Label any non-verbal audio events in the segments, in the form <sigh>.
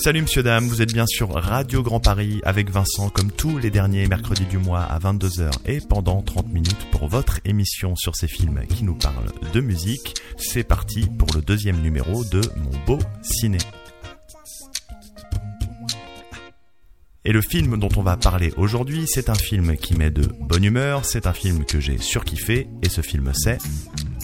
Salut monsieur dame, vous êtes bien sur Radio Grand Paris avec Vincent comme tous les derniers mercredis du mois à 22h et pendant 30 minutes pour votre émission sur ces films qui nous parlent de musique. C'est parti pour le deuxième numéro de Mon Beau Ciné. Et le film dont on va parler aujourd'hui, c'est un film qui met de bonne humeur, c'est un film que j'ai surkiffé, et ce film c'est...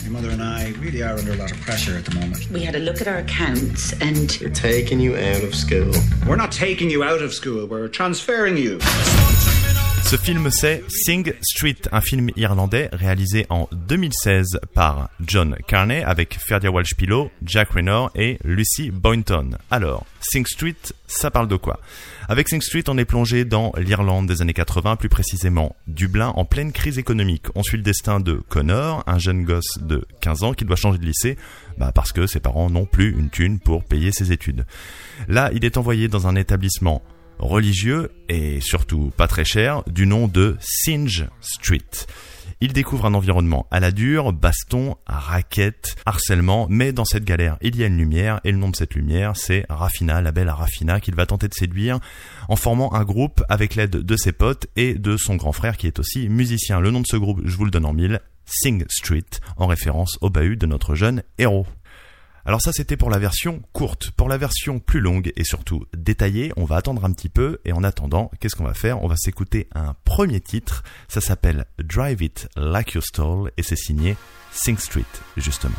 Your mother and I really are under a lot of pressure at the moment. We had a look at our accounts and We're taking you out of school. We're not taking you out of school, we're transferring you. Ce film c'est Sing Street, un film irlandais réalisé en 2016 par John Carney avec Ferdia Walsh-Pilo, Jack Reynor et Lucy Boynton. Alors, Sing Street, ça parle de quoi? Avec Sing Street, on est plongé dans l'Irlande des années 80, plus précisément Dublin, en pleine crise économique. On suit le destin de Connor, un jeune gosse de 15 ans qui doit changer de lycée bah parce que ses parents n'ont plus une thune pour payer ses études. Là, il est envoyé dans un établissement religieux et surtout pas très cher du nom de Singe Street. Il découvre un environnement à la dure, baston, raquette, harcèlement, mais dans cette galère, il y a une lumière, et le nom de cette lumière, c'est Rafina, la belle Rafina, qu'il va tenter de séduire en formant un groupe avec l'aide de ses potes et de son grand frère qui est aussi musicien. Le nom de ce groupe, je vous le donne en mille, Sing Street, en référence au bahut de notre jeune héros. Alors ça c'était pour la version courte. Pour la version plus longue et surtout détaillée, on va attendre un petit peu et en attendant, qu'est-ce qu'on va faire? On va s'écouter un premier titre, ça s'appelle Drive It Like You Stole et c'est signé Sing Street justement.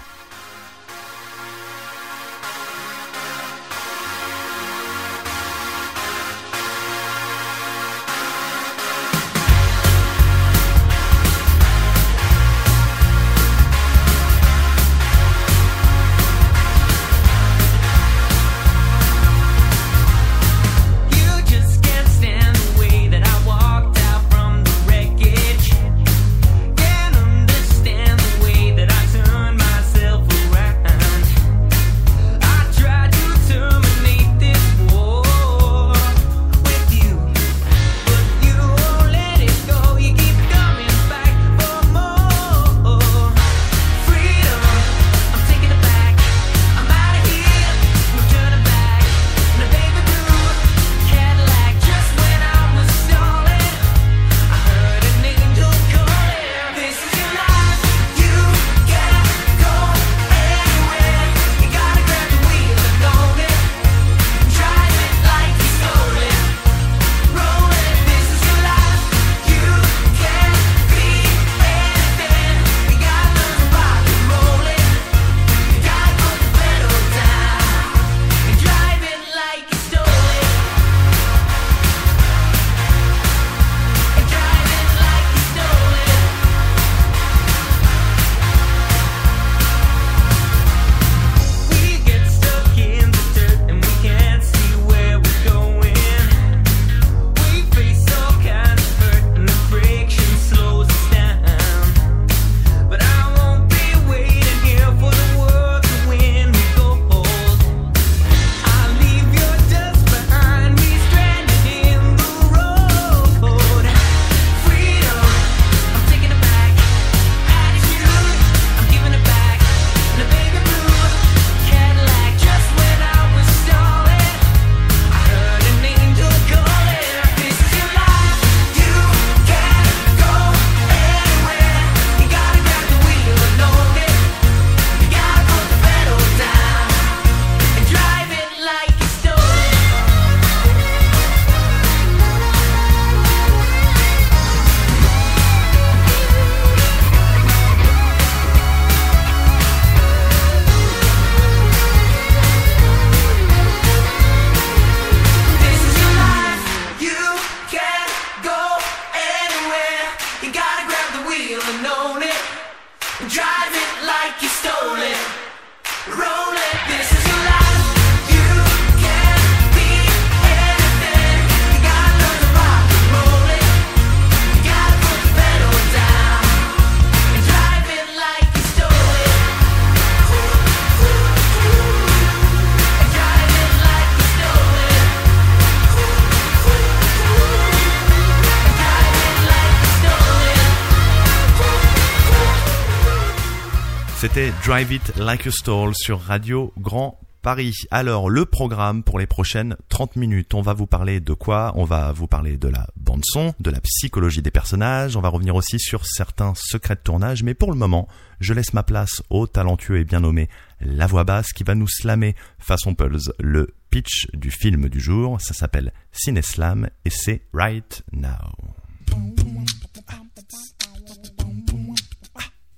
C'était Drive It Like a Stall sur Radio Grand Paris. Alors, le programme pour les prochaines 30 minutes. On va vous parler de quoi? On va vous parler de la bande son, de la psychologie des personnages. On va revenir aussi sur certains secrets de tournage. Mais pour le moment, je laisse ma place au talentueux et bien nommé La Voix Basse qui va nous slammer façon Pulse le pitch du film du jour. Ça s'appelle Cineslam et c'est Right Now.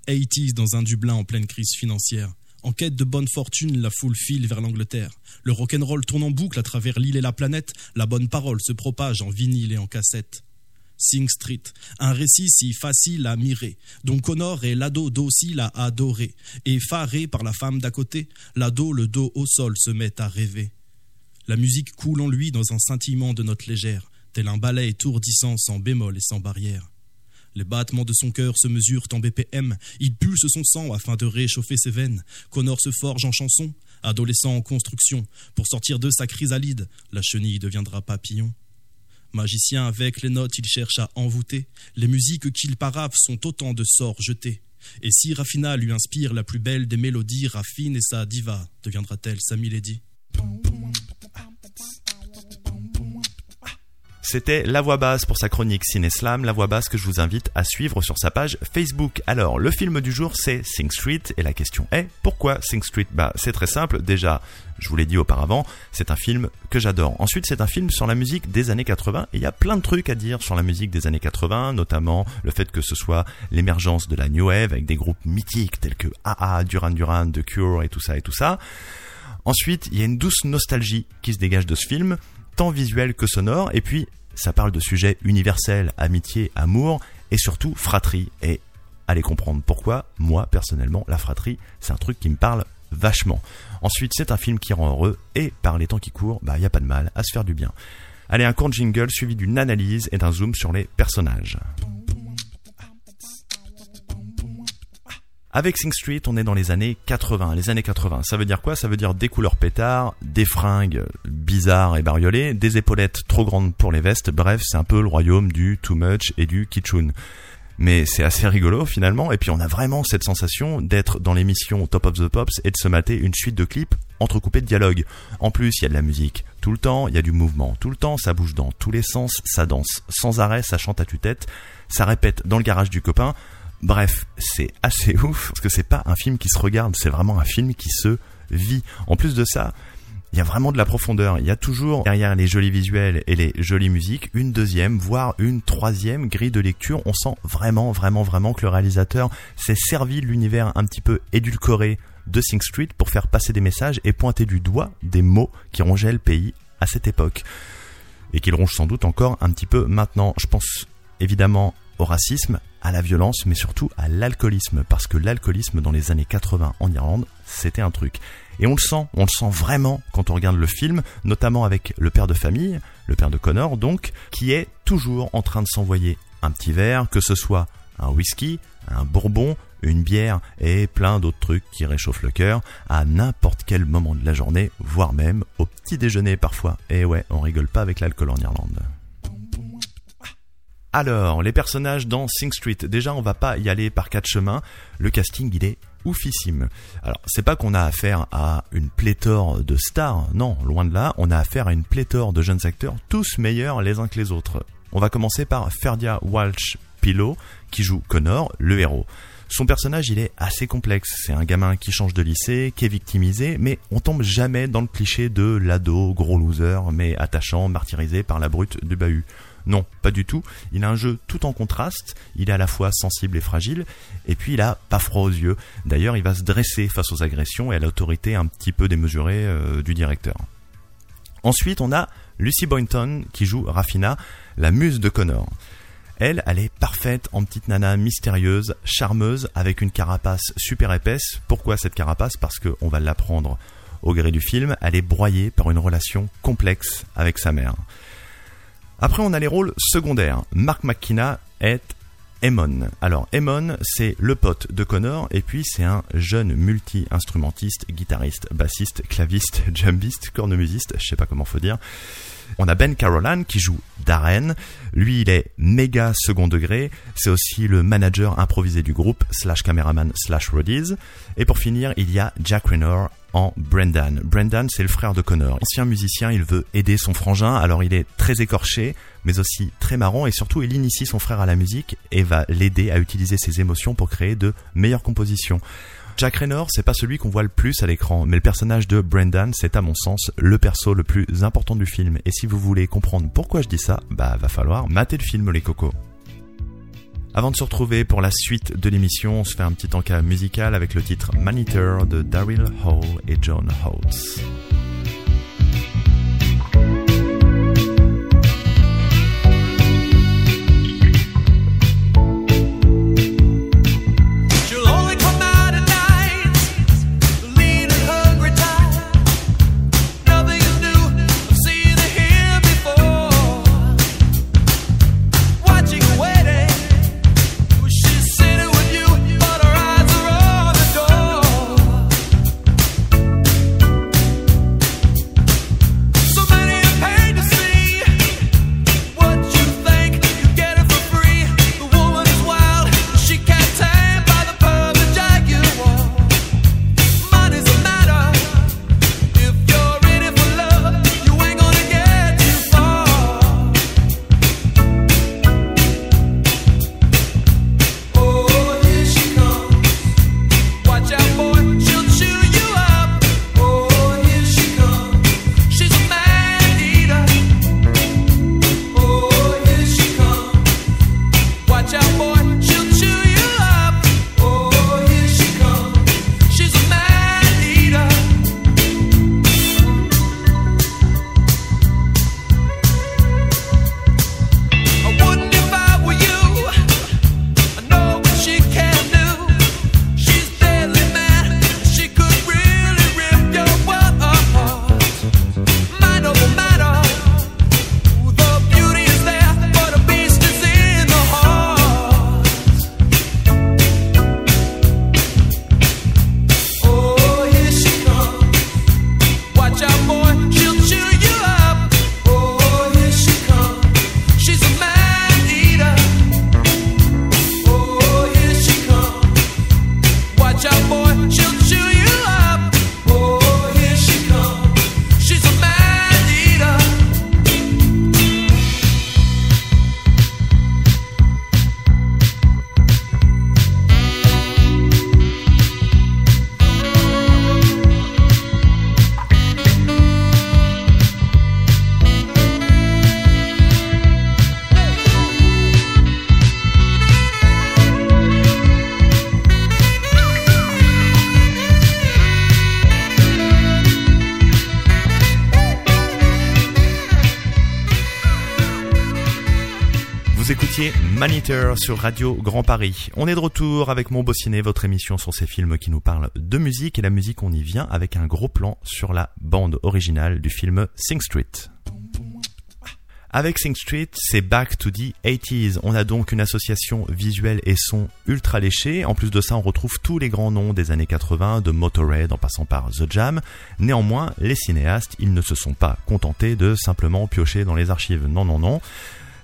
80s dans un Dublin en pleine crise financière. En quête de bonne fortune, la foule file vers l'Angleterre. Le rock'n'roll tourne en boucle à travers l'île et la planète. La bonne parole se propage en vinyle et en cassette. Sing Street, un récit si facile à mirer, dont Connor est l'ado docile à adorer. Effaré par la femme d'à côté, l'ado le dos au sol se met à rêver. La musique coule en lui dans un scintillement de notes légères, tel un ballet étourdissant sans bémol et sans barrière. Les battements de son cœur se mesurent en BPM. Il pulse son sang afin de réchauffer ses veines. Connor se forge en chanson, adolescent en construction. Pour sortir de sa chrysalide, la chenille deviendra papillon. Magicien avec les notes, il cherche à envoûter. Les musiques qu'il parave sont autant de sorts jetés. Et si Raffina lui inspire la plus belle des mélodies, Raffine et sa diva deviendra-t-elle sa Milady? C'était La Voix Basse pour sa chronique Cineslam, La Voix Basse que je vous invite à suivre sur sa page Facebook. Alors, le film du jour, c'est Sing Street, et la question est, pourquoi Sing Street? Bah, c'est très simple, déjà, je vous l'ai dit auparavant, c'est un film que j'adore. Ensuite, c'est un film sur la musique des années 80, et il y a plein de trucs à dire sur la musique des années 80, notamment le fait que ce soit l'émergence de la New Wave, avec des groupes mythiques tels que AA, Duran Duran, The Cure, et tout ça, et tout ça. Ensuite, il y a une douce nostalgie qui se dégage de ce film, tant visuel que sonore, et puis ça parle de sujets universels, amitié, amour, et surtout fratrie. Et allez comprendre pourquoi, moi personnellement, la fratrie, c'est un truc qui me parle vachement. Ensuite, c'est un film qui rend heureux, et par les temps qui courent, bah y a pas de mal à se faire du bien. Allez, un court jingle suivi d'une analyse et d'un zoom sur les personnages. Avec Sing Street, on est dans les années 80. Les années 80, ça veut dire quoi? Ça veut dire des couleurs pétards, des fringues bizarres et bariolées, des épaulettes trop grandes pour les vestes. Bref, c'est un peu le royaume du too much et du kitschun. Mais c'est assez rigolo finalement, et puis on a vraiment cette sensation d'être dans l'émission Top of the Pops et de se mater une suite de clips entrecoupés de dialogues. En plus, il y a de la musique tout le temps, il y a du mouvement tout le temps, ça bouge dans tous les sens, ça danse sans arrêt, ça chante à tue-tête, ça répète dans le garage du copain. Bref, c'est assez <laughs> ouf parce que c'est pas un film qui se regarde, c'est vraiment un film qui se vit. En plus de ça, il y a vraiment de la profondeur. Il y a toujours derrière les jolis visuels et les jolies musiques une deuxième, voire une troisième grille de lecture. On sent vraiment, vraiment, vraiment que le réalisateur s'est servi de l'univers un petit peu édulcoré de Sing Street pour faire passer des messages et pointer du doigt des mots qui rongeaient le pays à cette époque. Et qu'il ronge sans doute encore un petit peu maintenant. Je pense évidemment au racisme, à la violence, mais surtout à l'alcoolisme, parce que l'alcoolisme dans les années 80 en Irlande, c'était un truc. Et on le sent, on le sent vraiment quand on regarde le film, notamment avec le père de famille, le père de Connor donc, qui est toujours en train de s'envoyer un petit verre, que ce soit un whisky, un bourbon, une bière et plein d'autres trucs qui réchauffent le cœur à n'importe quel moment de la journée, voire même au petit déjeuner parfois. Et ouais, on rigole pas avec l'alcool en Irlande. Alors, les personnages dans Sing Street. Déjà, on va pas y aller par quatre chemins. Le casting, il est oufissime. Alors, c'est pas qu'on a affaire à une pléthore de stars. Non, loin de là. On a affaire à une pléthore de jeunes acteurs, tous meilleurs les uns que les autres. On va commencer par Ferdia Walsh Pillow, qui joue Connor, le héros. Son personnage, il est assez complexe. C'est un gamin qui change de lycée, qui est victimisé, mais on tombe jamais dans le cliché de l'ado, gros loser, mais attachant, martyrisé par la brute du bahut. Non, pas du tout. Il a un jeu tout en contraste. Il est à la fois sensible et fragile. Et puis il a pas froid aux yeux. D'ailleurs, il va se dresser face aux agressions et à l'autorité un petit peu démesurée euh, du directeur. Ensuite, on a Lucy Boynton qui joue Raffina, la muse de Connor. Elle, elle est parfaite en petite nana mystérieuse, charmeuse, avec une carapace super épaisse. Pourquoi cette carapace? Parce qu'on va l'apprendre au gré du film. Elle est broyée par une relation complexe avec sa mère. Après, on a les rôles secondaires. Mark McKenna est Emon. Alors, Emon, c'est le pote de Connor, et puis c'est un jeune multi-instrumentiste, guitariste, bassiste, claviste, <laughs> jumbiste, cornemusiste, je sais pas comment faut dire. On a Ben Carolan qui joue Darren. Lui, il est méga second degré. C'est aussi le manager improvisé du groupe, slash caméraman, slash roadies. Et pour finir, il y a Jack Raynor en Brendan. Brendan, c'est le frère de Connor. Ancien musicien, il veut aider son frangin, alors il est très écorché, mais aussi très marrant, et surtout il initie son frère à la musique et va l'aider à utiliser ses émotions pour créer de meilleures compositions. Jack Raynor, c'est pas celui qu'on voit le plus à l'écran, mais le personnage de Brendan, c'est à mon sens le perso le plus important du film. Et si vous voulez comprendre pourquoi je dis ça, bah va falloir mater le film les cocos. Avant de se retrouver pour la suite de l'émission, on se fait un petit encas musical avec le titre Monitor de Daryl Hall et John Holtz. Vous écoutiez Monitor sur Radio Grand Paris. On est de retour avec Mon Beau votre émission sur ces films qui nous parlent de musique et la musique on y vient avec un gros plan sur la bande originale du film Sing Street. Avec Sing Street, c'est Back to the 80s. On a donc une association visuelle et son ultra léchée. En plus de ça, on retrouve tous les grands noms des années 80, de Motorhead en passant par The Jam. Néanmoins, les cinéastes, ils ne se sont pas contentés de simplement piocher dans les archives. Non, non, non.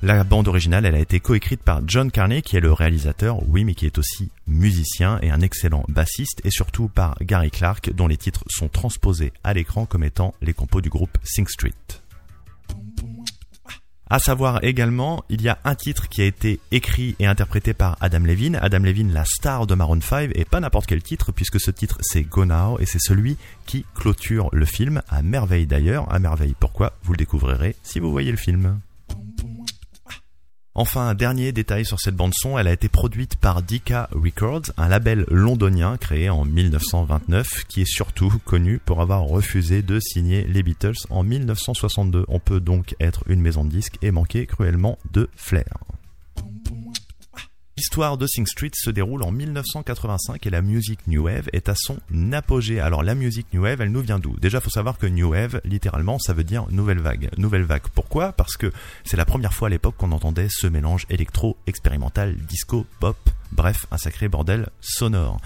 La bande originale, elle a été coécrite par John Carney, qui est le réalisateur, oui, mais qui est aussi musicien et un excellent bassiste, et surtout par Gary Clark, dont les titres sont transposés à l'écran comme étant les compos du groupe Sing Street. À savoir également, il y a un titre qui a été écrit et interprété par Adam Levine. Adam Levine, la star de Maroon 5, et pas n'importe quel titre, puisque ce titre c'est Go Now, et c'est celui qui clôture le film, à merveille d'ailleurs. À merveille pourquoi? Vous le découvrirez si vous voyez le film. Enfin, un dernier détail sur cette bande son, elle a été produite par Decca Records, un label londonien créé en 1929 qui est surtout connu pour avoir refusé de signer les Beatles en 1962. On peut donc être une maison de disques et manquer cruellement de flair. L'histoire de Sing Street se déroule en 1985 et la musique New Wave est à son apogée. Alors la musique New Wave, elle nous vient d'où? Déjà, faut savoir que New Wave, littéralement, ça veut dire nouvelle vague. Nouvelle vague. Pourquoi? Parce que c'est la première fois à l'époque qu'on entendait ce mélange électro, expérimental, disco, pop, bref, un sacré bordel sonore.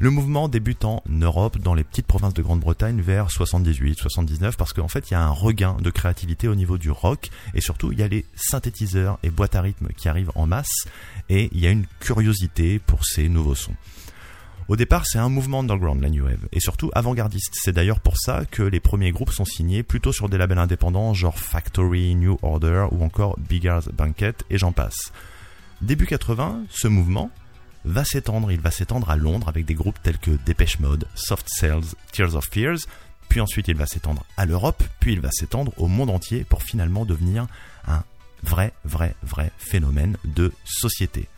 Le mouvement débute en Europe, dans les petites provinces de Grande-Bretagne, vers 78, 79, parce qu'en fait, il y a un regain de créativité au niveau du rock, et surtout, il y a les synthétiseurs et boîtes à rythme qui arrivent en masse, et il y a une curiosité pour ces nouveaux sons. Au départ, c'est un mouvement underground, la New Wave, et surtout avant-gardiste. C'est d'ailleurs pour ça que les premiers groupes sont signés plutôt sur des labels indépendants, genre Factory, New Order ou encore Bigger's Banquet, et j'en passe. Début 80, ce mouvement va s'étendre, il va s'étendre à Londres avec des groupes tels que Dépêche Mode, Soft Cells, Tears of Fears, puis ensuite il va s'étendre à l'Europe, puis il va s'étendre au monde entier pour finalement devenir un vrai, vrai, vrai phénomène de société.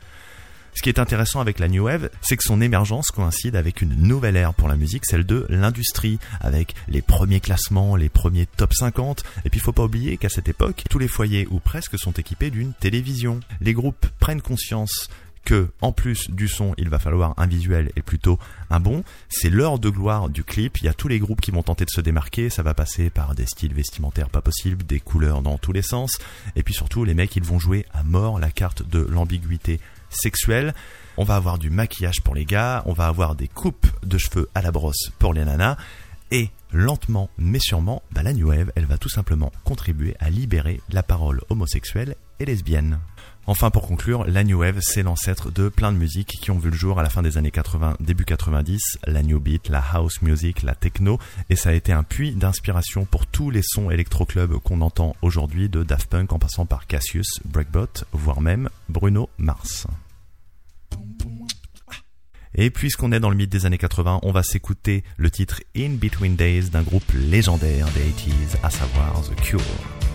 Ce qui est intéressant avec la New Wave, c'est que son émergence coïncide avec une nouvelle ère pour la musique, celle de l'industrie, avec les premiers classements, les premiers top 50. Et puis il faut pas oublier qu'à cette époque, tous les foyers ou presque sont équipés d'une télévision. Les groupes prennent conscience que, en plus du son, il va falloir un visuel et plutôt un bon. C'est l'heure de gloire du clip. Il y a tous les groupes qui vont tenter de se démarquer. Ça va passer par des styles vestimentaires pas possibles, des couleurs dans tous les sens. Et puis surtout, les mecs, ils vont jouer à mort la carte de l'ambiguïté sexuelle. On va avoir du maquillage pour les gars. On va avoir des coupes de cheveux à la brosse pour les nanas. Et lentement mais sûrement, bah, la New Wave, elle va tout simplement contribuer à libérer la parole homosexuelle et lesbienne. Enfin, pour conclure, la New Wave, c'est l'ancêtre de plein de musiques qui ont vu le jour à la fin des années 80, début 90, la New Beat, la House Music, la Techno, et ça a été un puits d'inspiration pour tous les sons électro-club qu'on entend aujourd'hui, de Daft Punk en passant par Cassius, Breakbot, voire même Bruno Mars. Et puisqu'on est dans le mythe des années 80, on va s'écouter le titre In Between Days d'un groupe légendaire des 80s, à savoir The Cure.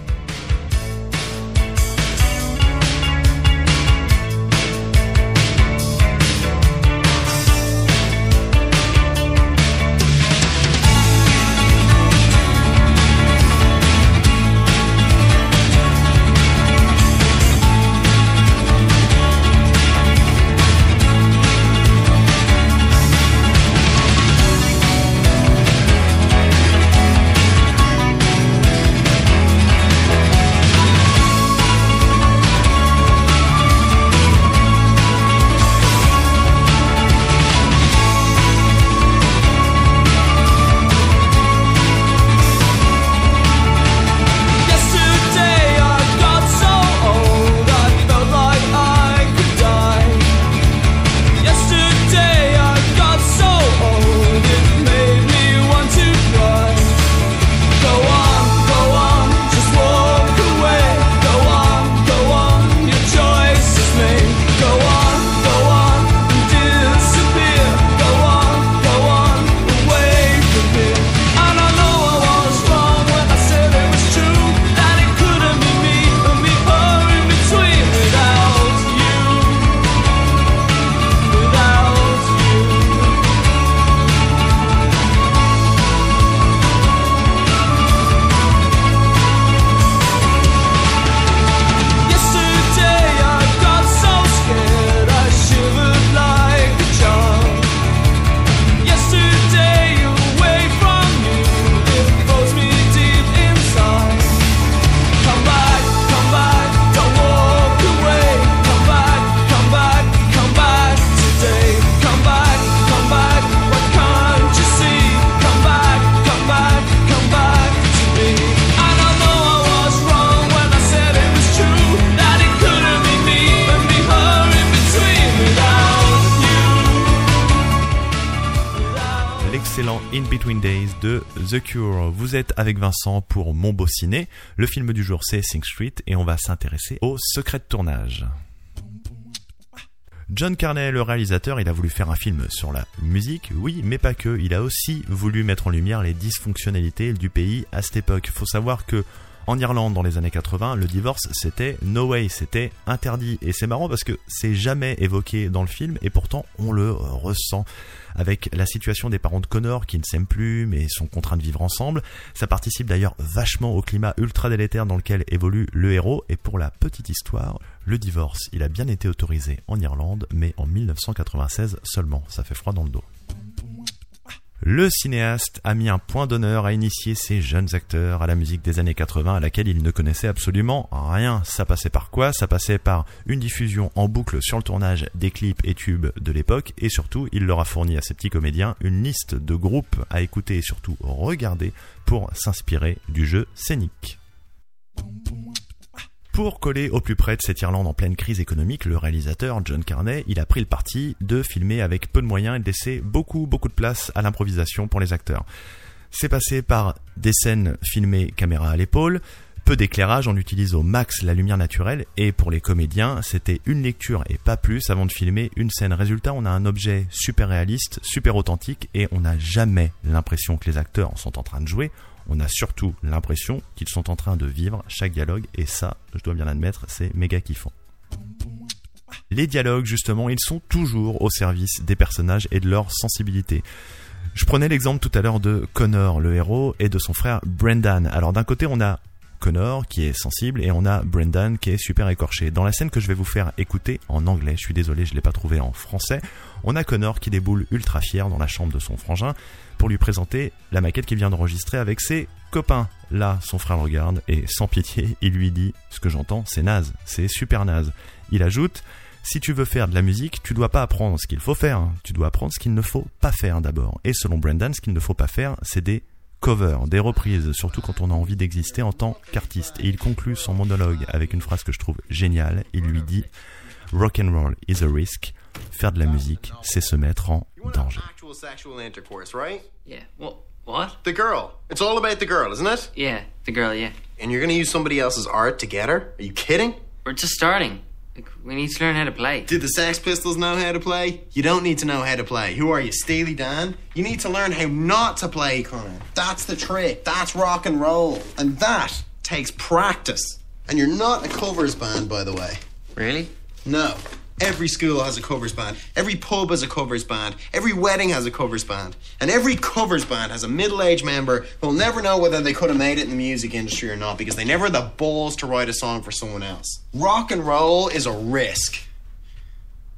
In Between Days de The Cure. Vous êtes avec Vincent pour Mon Beau Ciné. Le film du jour c'est Sing Street et on va s'intéresser au secret de tournage. John Carney, le réalisateur, il a voulu faire un film sur la musique, oui, mais pas que. Il a aussi voulu mettre en lumière les dysfonctionnalités du pays à cette époque. Faut savoir que en Irlande, dans les années 80, le divorce, c'était no way, c'était interdit. Et c'est marrant parce que c'est jamais évoqué dans le film et pourtant on le ressent. Avec la situation des parents de Connor qui ne s'aiment plus mais sont contraints de vivre ensemble. Ça participe d'ailleurs vachement au climat ultra délétère dans lequel évolue le héros. Et pour la petite histoire, le divorce, il a bien été autorisé en Irlande, mais en 1996 seulement. Ça fait froid dans le dos. Le cinéaste a mis un point d'honneur à initier ces jeunes acteurs à la musique des années 80 à laquelle ils ne connaissaient absolument rien. Ça passait par quoi? Ça passait par une diffusion en boucle sur le tournage des clips et tubes de l'époque et surtout il leur a fourni à ces petits comédiens une liste de groupes à écouter et surtout regarder pour s'inspirer du jeu scénique. Pour coller au plus près de cette Irlande en pleine crise économique, le réalisateur John Carney, il a pris le parti de filmer avec peu de moyens et de laisser beaucoup beaucoup de place à l'improvisation pour les acteurs. C'est passé par des scènes filmées caméra à l'épaule, peu d'éclairage, on utilise au max la lumière naturelle et pour les comédiens, c'était une lecture et pas plus avant de filmer une scène. Résultat, on a un objet super réaliste, super authentique et on n'a jamais l'impression que les acteurs sont en train de jouer. On a surtout l'impression qu'ils sont en train de vivre chaque dialogue et ça, je dois bien l'admettre, c'est méga kiffant. Les dialogues, justement, ils sont toujours au service des personnages et de leur sensibilité. Je prenais l'exemple tout à l'heure de Connor, le héros, et de son frère Brendan. Alors d'un côté, on a Connor qui est sensible et on a Brendan qui est super écorché. Dans la scène que je vais vous faire écouter en anglais, je suis désolé, je l'ai pas trouvé en français, on a Connor qui déboule ultra fier dans la chambre de son frangin pour lui présenter la maquette qu'il vient d'enregistrer avec ses copains. Là, son frère le regarde et sans pitié, <laughs> il lui dit "Ce que j'entends, c'est naze, c'est super naze." Il ajoute si tu veux faire de la musique, tu dois pas apprendre ce qu'il faut faire, hein. tu dois apprendre ce qu'il ne faut pas faire d'abord. Et selon Brendan, ce qu'il ne faut pas faire, c'est des covers, des reprises, surtout quand on a envie d'exister en tant qu'artiste. Et il conclut son monologue avec une phrase que je trouve géniale. Il lui dit Rock and roll is a risk. Faire de la musique, c'est se mettre en danger. actual sexual intercourse, right? Yeah. What? What? The girl. It's all about the girl, isn't it? Yeah, the girl. Yeah. And you're gonna use somebody else's art to get her? Are you kidding? We're just starting. Like, we need to learn how to play. Did the Sex Pistols know how to play? You don't need to know how to play. Who are you, Steely Dan? You need to learn how not to play, Connor. That's the trick. That's rock and roll. And that takes practice. And you're not a covers band, by the way. Really? No. Every school has a covers band. Every pub has a covers band. Every wedding has a covers band. And every covers band has a middle aged member who'll never know whether they could have made it in the music industry or not because they never had the balls to write a song for someone else. Rock and roll is a risk.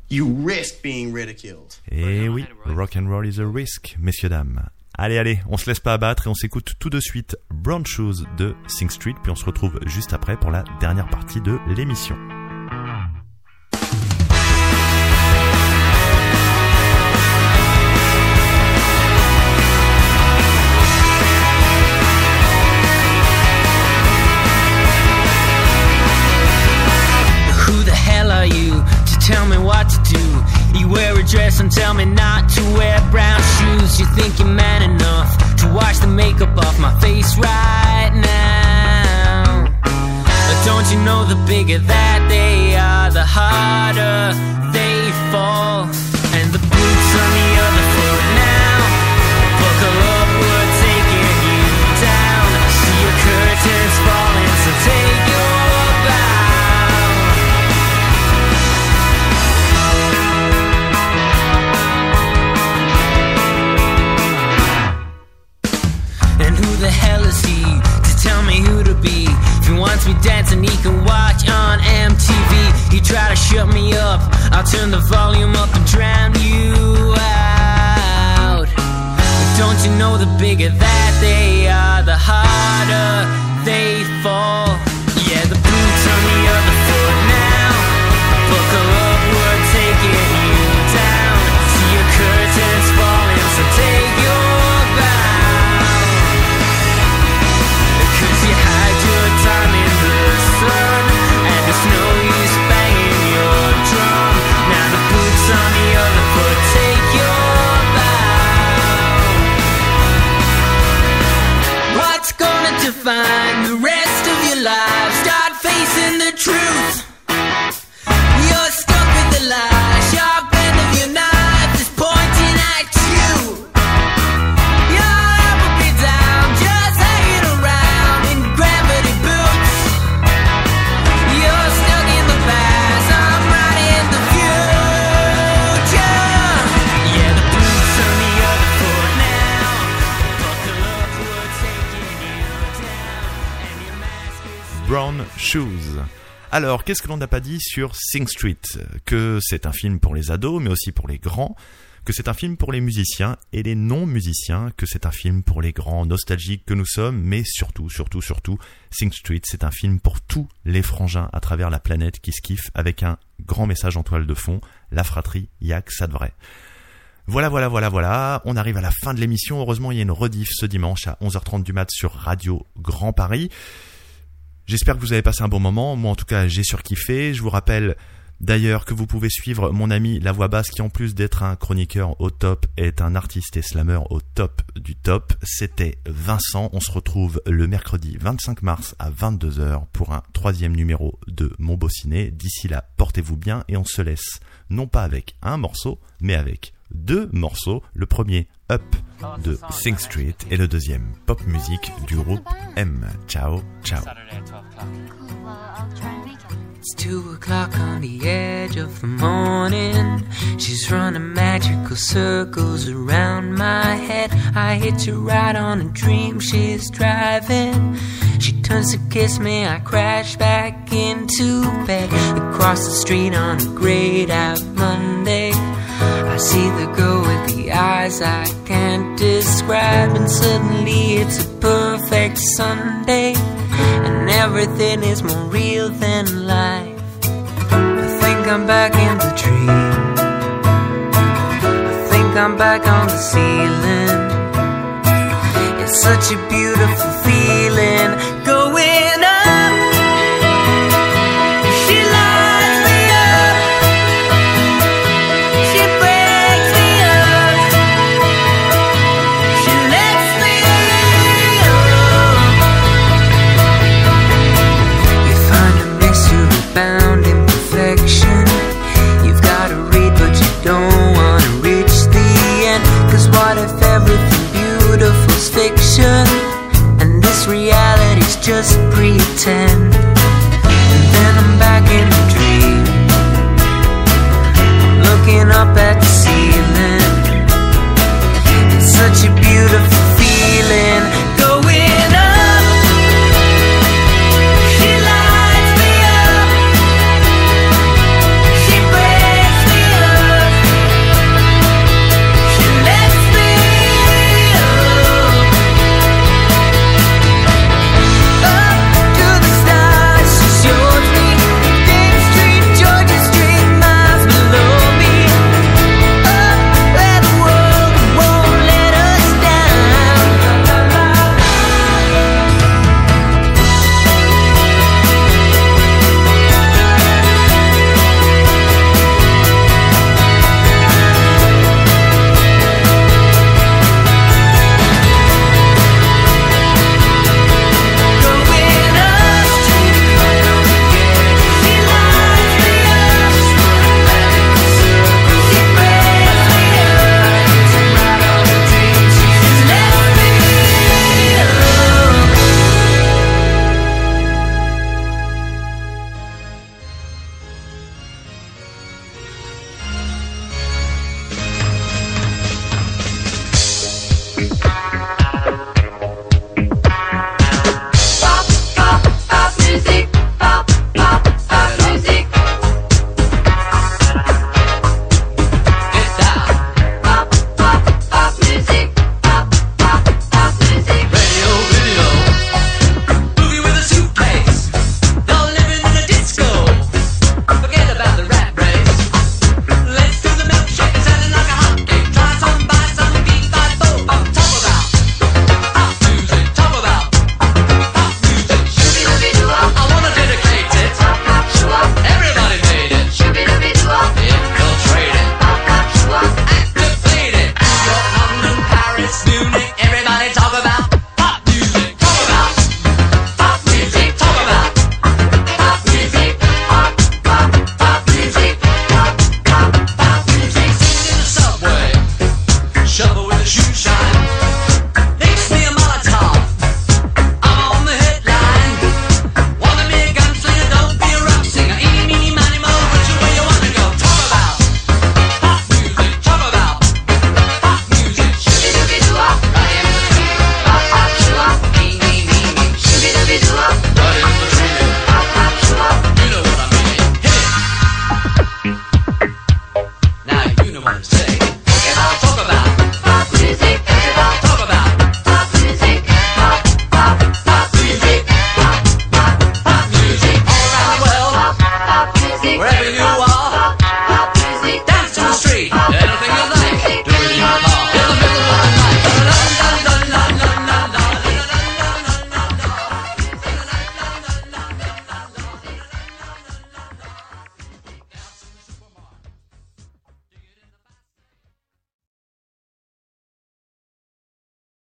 You risk being ridiculed. Et oui, rock and roll is a risk, messieurs dames. Allez, allez, on se laisse pas abattre et on s'écoute tout de suite Brown Shoes de Sing Street, puis on se retrouve juste après pour la dernière partie de l'émission. Dress and tell me not to wear brown shoes. You think you're man enough to wash the makeup off my face right now. But don't you know the bigger that they are, the harder they fall. To be? If he wants me dancing, he can watch on MTV. He try to shut me up, I'll turn the volume up and drown you out. But don't you know the bigger that they are, the harder they fall? Yeah, the boots on the other Alors, qu'est-ce que l'on n'a pas dit sur Sing Street? Que c'est un film pour les ados, mais aussi pour les grands. Que c'est un film pour les musiciens et les non-musiciens. Que c'est un film pour les grands nostalgiques que nous sommes. Mais surtout, surtout, surtout, Sing Street, c'est un film pour tous les frangins à travers la planète qui se kiffent avec un grand message en toile de fond. La fratrie, y'a que ça de vrai. Voilà, voilà, voilà, voilà. On arrive à la fin de l'émission. Heureusement, il y a une rediff ce dimanche à 11h30 du mat sur Radio Grand Paris. J'espère que vous avez passé un bon moment. Moi, en tout cas, j'ai surkiffé. Je vous rappelle d'ailleurs que vous pouvez suivre mon ami La Voix Basse qui, en plus d'être un chroniqueur au top, est un artiste et slammer au top du top. C'était Vincent. On se retrouve le mercredi 25 mars à 22h pour un troisième numéro de Mon Beau Ciné. D'ici là, portez-vous bien et on se laisse non pas avec un morceau, mais avec deux morceaux. Le premier, Up de Sing Street et le deuxième, Pop Music du groupe M. Ciao, ciao. It's two o'clock on the edge of the morning. She's running magical circles around my head. I hitch a ride on a dream she's driving. She turns to kiss me, I crash back into bed. Across the street on a out Monday. I see the girl the eyes I can't describe, and suddenly it's a perfect Sunday, and everything is more real than life. I think I'm back in the dream. I think I'm back on the ceiling. It's such a beautiful feeling